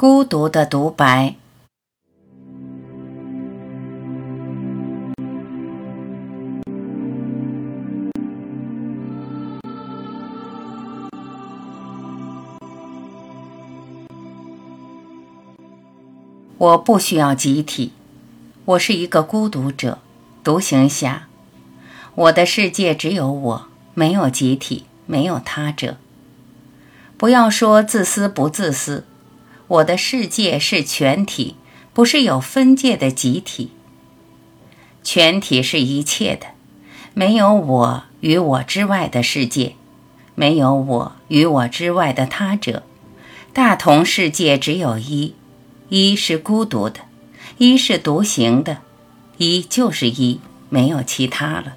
孤独的独白。我不需要集体，我是一个孤独者、独行侠。我的世界只有我，没有集体，没有他者。不要说自私不自私，我的世界是全体，不是有分界的集体。全体是一切的，没有我与我之外的世界，没有我与我之外的他者。大同世界只有一。一是孤独的，一是独行的，一就是一，没有其他了。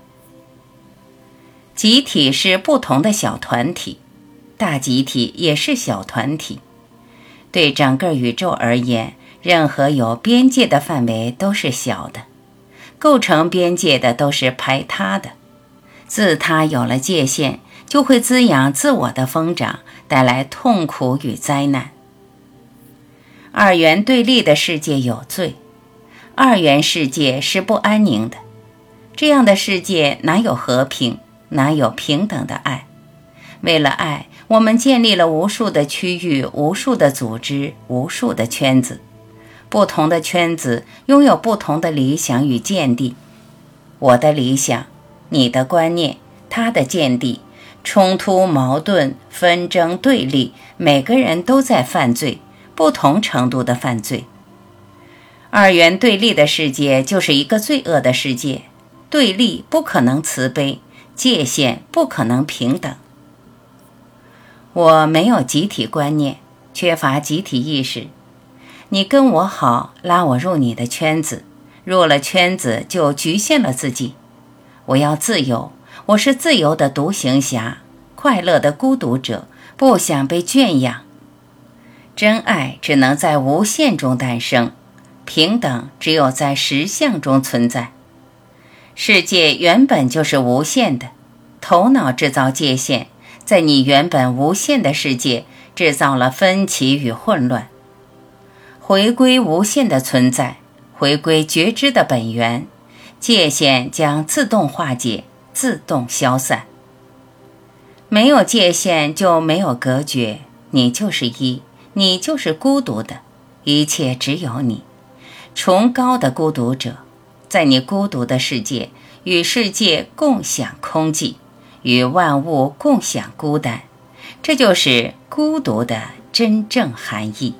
集体是不同的小团体，大集体也是小团体。对整个宇宙而言，任何有边界的范围都是小的，构成边界的都是排他的。自他有了界限，就会滋养自我的疯长，带来痛苦与灾难。二元对立的世界有罪，二元世界是不安宁的。这样的世界哪有和平，哪有平等的爱？为了爱，我们建立了无数的区域、无数的组织、无数的圈子。不同的圈子拥有不同的理想与见地。我的理想，你的观念，他的见地，冲突、矛盾、纷争、对立，每个人都在犯罪。不同程度的犯罪，二元对立的世界就是一个罪恶的世界。对立不可能慈悲，界限不可能平等。我没有集体观念，缺乏集体意识。你跟我好，拉我入你的圈子，入了圈子就局限了自己。我要自由，我是自由的独行侠，快乐的孤独者，不想被圈养。真爱只能在无限中诞生，平等只有在实相中存在。世界原本就是无限的，头脑制造界限，在你原本无限的世界制造了分歧与混乱。回归无限的存在，回归觉知的本源，界限将自动化解，自动消散。没有界限就没有隔绝，你就是一。你就是孤独的，一切只有你，崇高的孤独者，在你孤独的世界，与世界共享空寂，与万物共享孤单，这就是孤独的真正含义。